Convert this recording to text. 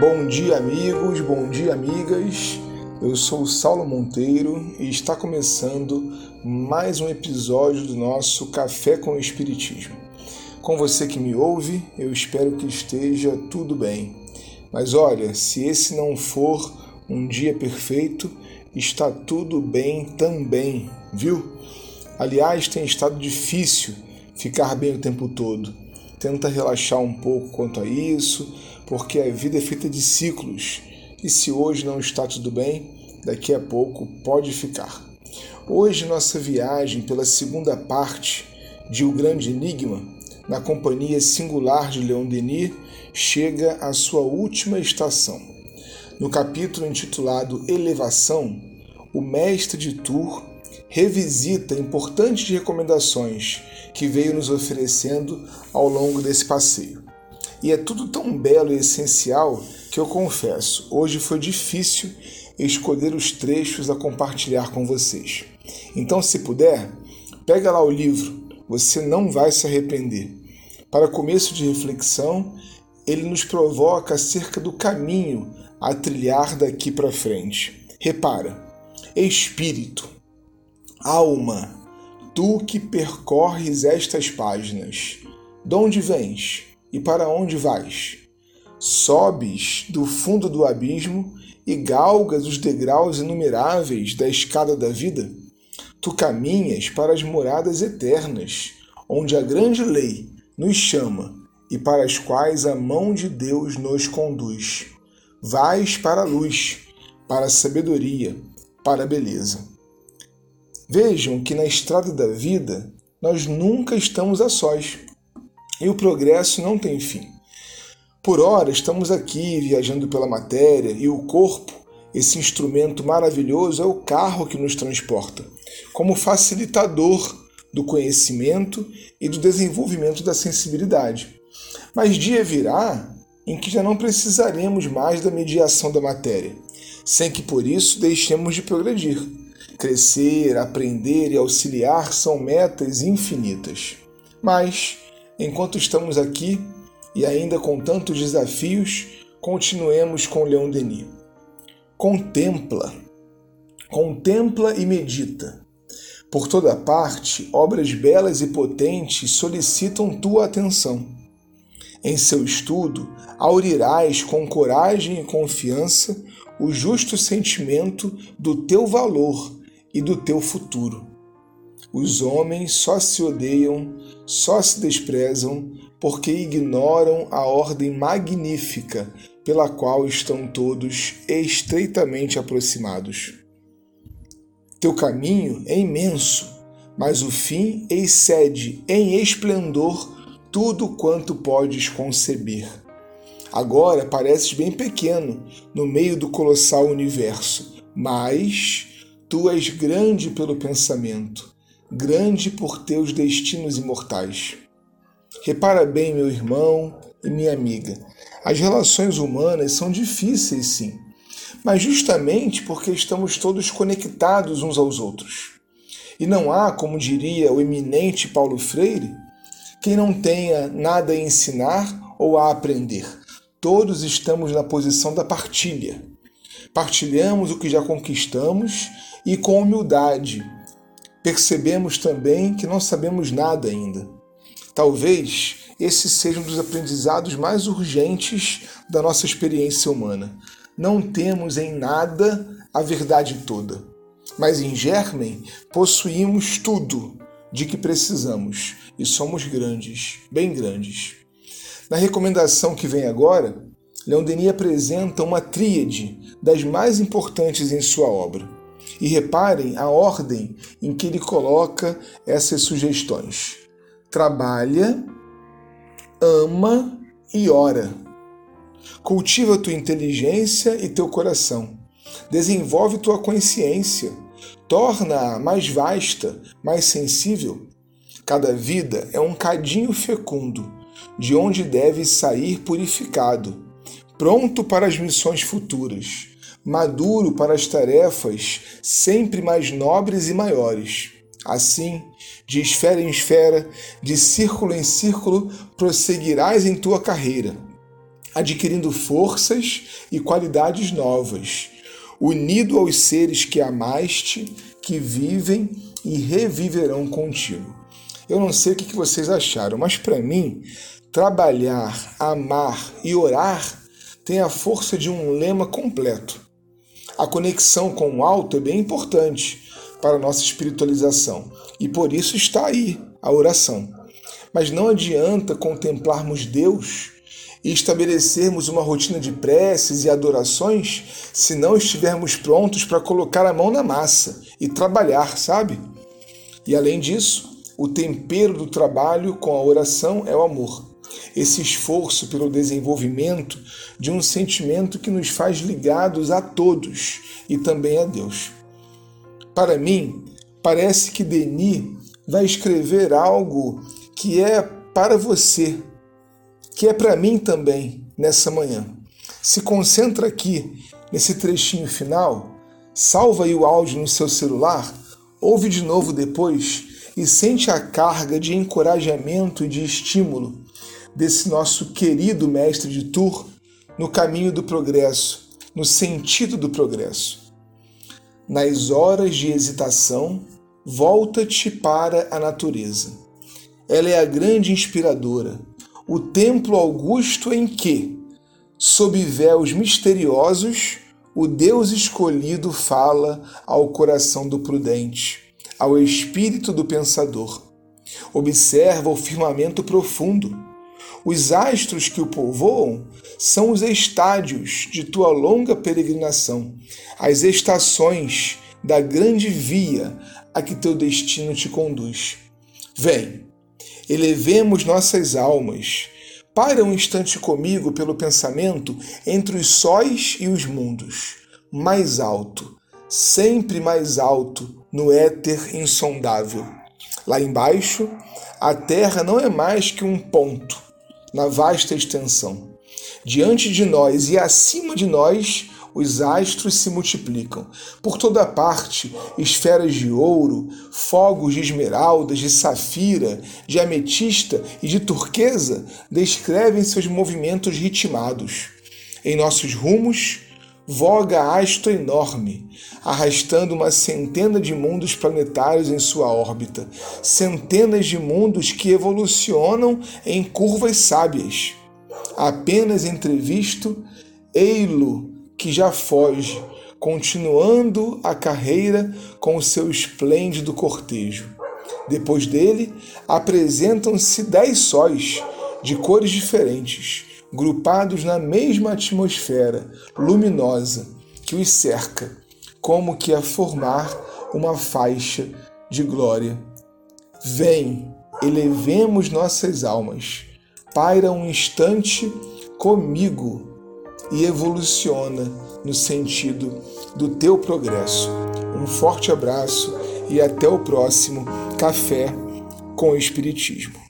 Bom dia, amigos, bom dia, amigas. Eu sou o Saulo Monteiro e está começando mais um episódio do nosso Café com o Espiritismo. Com você que me ouve, eu espero que esteja tudo bem. Mas olha, se esse não for um dia perfeito, está tudo bem também, viu? Aliás, tem estado difícil ficar bem o tempo todo. Tenta relaxar um pouco quanto a isso porque a vida é feita de ciclos e se hoje não está tudo bem, daqui a pouco pode ficar. Hoje, nossa viagem pela segunda parte de O Grande Enigma, na companhia singular de Leon Denis, chega à sua última estação. No capítulo intitulado Elevação, o mestre de Tours revisita importantes recomendações que veio nos oferecendo ao longo desse passeio. E é tudo tão belo e essencial que eu confesso, hoje foi difícil escolher os trechos a compartilhar com vocês. Então, se puder, pega lá o livro, você não vai se arrepender. Para começo de reflexão, ele nos provoca acerca do caminho a trilhar daqui para frente. Repara, espírito, alma, tu que percorres estas páginas, de onde vens? E para onde vais? Sobes do fundo do abismo e galgas os degraus inumeráveis da escada da vida? Tu caminhas para as moradas eternas, onde a grande lei nos chama e para as quais a mão de Deus nos conduz. Vais para a luz, para a sabedoria, para a beleza. Vejam que na estrada da vida nós nunca estamos a sós e o progresso não tem fim. Por ora, estamos aqui viajando pela matéria e o corpo, esse instrumento maravilhoso, é o carro que nos transporta, como facilitador do conhecimento e do desenvolvimento da sensibilidade. Mas dia virá em que já não precisaremos mais da mediação da matéria, sem que por isso deixemos de progredir. Crescer, aprender e auxiliar são metas infinitas. Mas Enquanto estamos aqui e ainda com tantos desafios, continuemos com Leon Denis. Contempla, contempla e medita. Por toda parte, obras belas e potentes solicitam tua atenção. Em seu estudo, aurirás com coragem e confiança o justo sentimento do teu valor e do teu futuro. Os homens só se odeiam, só se desprezam, porque ignoram a ordem magnífica pela qual estão todos estreitamente aproximados. Teu caminho é imenso, mas o fim excede em esplendor tudo quanto podes conceber. Agora pareces bem pequeno no meio do colossal universo, mas tu és grande pelo pensamento grande por teus destinos imortais. Repara bem, meu irmão e minha amiga, as relações humanas são difíceis, sim, mas justamente porque estamos todos conectados uns aos outros. E não há, como diria o eminente Paulo Freire, quem não tenha nada a ensinar ou a aprender. Todos estamos na posição da partilha. Partilhamos o que já conquistamos e com humildade percebemos também que não sabemos nada ainda. Talvez esse seja um dos aprendizados mais urgentes da nossa experiência humana. Não temos em nada a verdade toda, mas em germen possuímos tudo de que precisamos e somos grandes, bem grandes. Na recomendação que vem agora, Leon Denis apresenta uma tríade das mais importantes em sua obra e reparem a ordem em que ele coloca essas sugestões: trabalha, ama e ora. Cultiva tua inteligência e teu coração. Desenvolve tua consciência. Torna-a mais vasta, mais sensível. Cada vida é um cadinho fecundo, de onde deve sair purificado, pronto para as missões futuras maduro para as tarefas sempre mais nobres e maiores. Assim, de esfera em esfera, de círculo em círculo, prosseguirás em tua carreira. adquirindo forças e qualidades novas, unido aos seres que amaste, que vivem e reviverão contigo. Eu não sei o que vocês acharam, mas para mim, trabalhar, amar e orar tem a força de um lema completo. A conexão com o alto é bem importante para a nossa espiritualização e por isso está aí a oração. Mas não adianta contemplarmos Deus e estabelecermos uma rotina de preces e adorações se não estivermos prontos para colocar a mão na massa e trabalhar, sabe? E além disso, o tempero do trabalho com a oração é o amor. Esse esforço pelo desenvolvimento de um sentimento que nos faz ligados a todos e também a Deus. Para mim, parece que Denis vai escrever algo que é para você, que é para mim também nessa manhã. Se concentra aqui nesse trechinho final, salva aí o áudio no seu celular, ouve de novo depois e sente a carga de encorajamento e de estímulo desse nosso querido mestre de Tour no caminho do progresso, no sentido do progresso. Nas horas de hesitação, volta-te para a natureza. Ela é a grande inspiradora, o templo augusto em que, sob véus misteriosos, o Deus escolhido fala ao coração do prudente, ao espírito do pensador. Observa o firmamento profundo. Os astros que o povoam são os estádios de tua longa peregrinação, as estações da grande via a que teu destino te conduz. Vem, elevemos nossas almas. Para um instante comigo pelo pensamento entre os sóis e os mundos. Mais alto, sempre mais alto, no éter insondável. Lá embaixo, a terra não é mais que um ponto na vasta extensão. Diante de nós e acima de nós, os astros se multiplicam. Por toda parte, esferas de ouro, fogos de esmeraldas, de safira, de ametista e de turquesa descrevem seus movimentos ritmados. Em nossos rumos, voga astro enorme, arrastando uma centena de mundos planetários em sua órbita, centenas de mundos que evolucionam em curvas sábias. Apenas entrevisto, ei-lo que já foge, continuando a carreira com o seu esplêndido cortejo. Depois dele, apresentam-se dez sóis, de cores diferentes, grupados na mesma atmosfera luminosa que os cerca, como que a formar uma faixa de glória. Vem, elevemos nossas almas. Paira um instante comigo e evoluciona no sentido do teu progresso. Um forte abraço e até o próximo Café com o Espiritismo.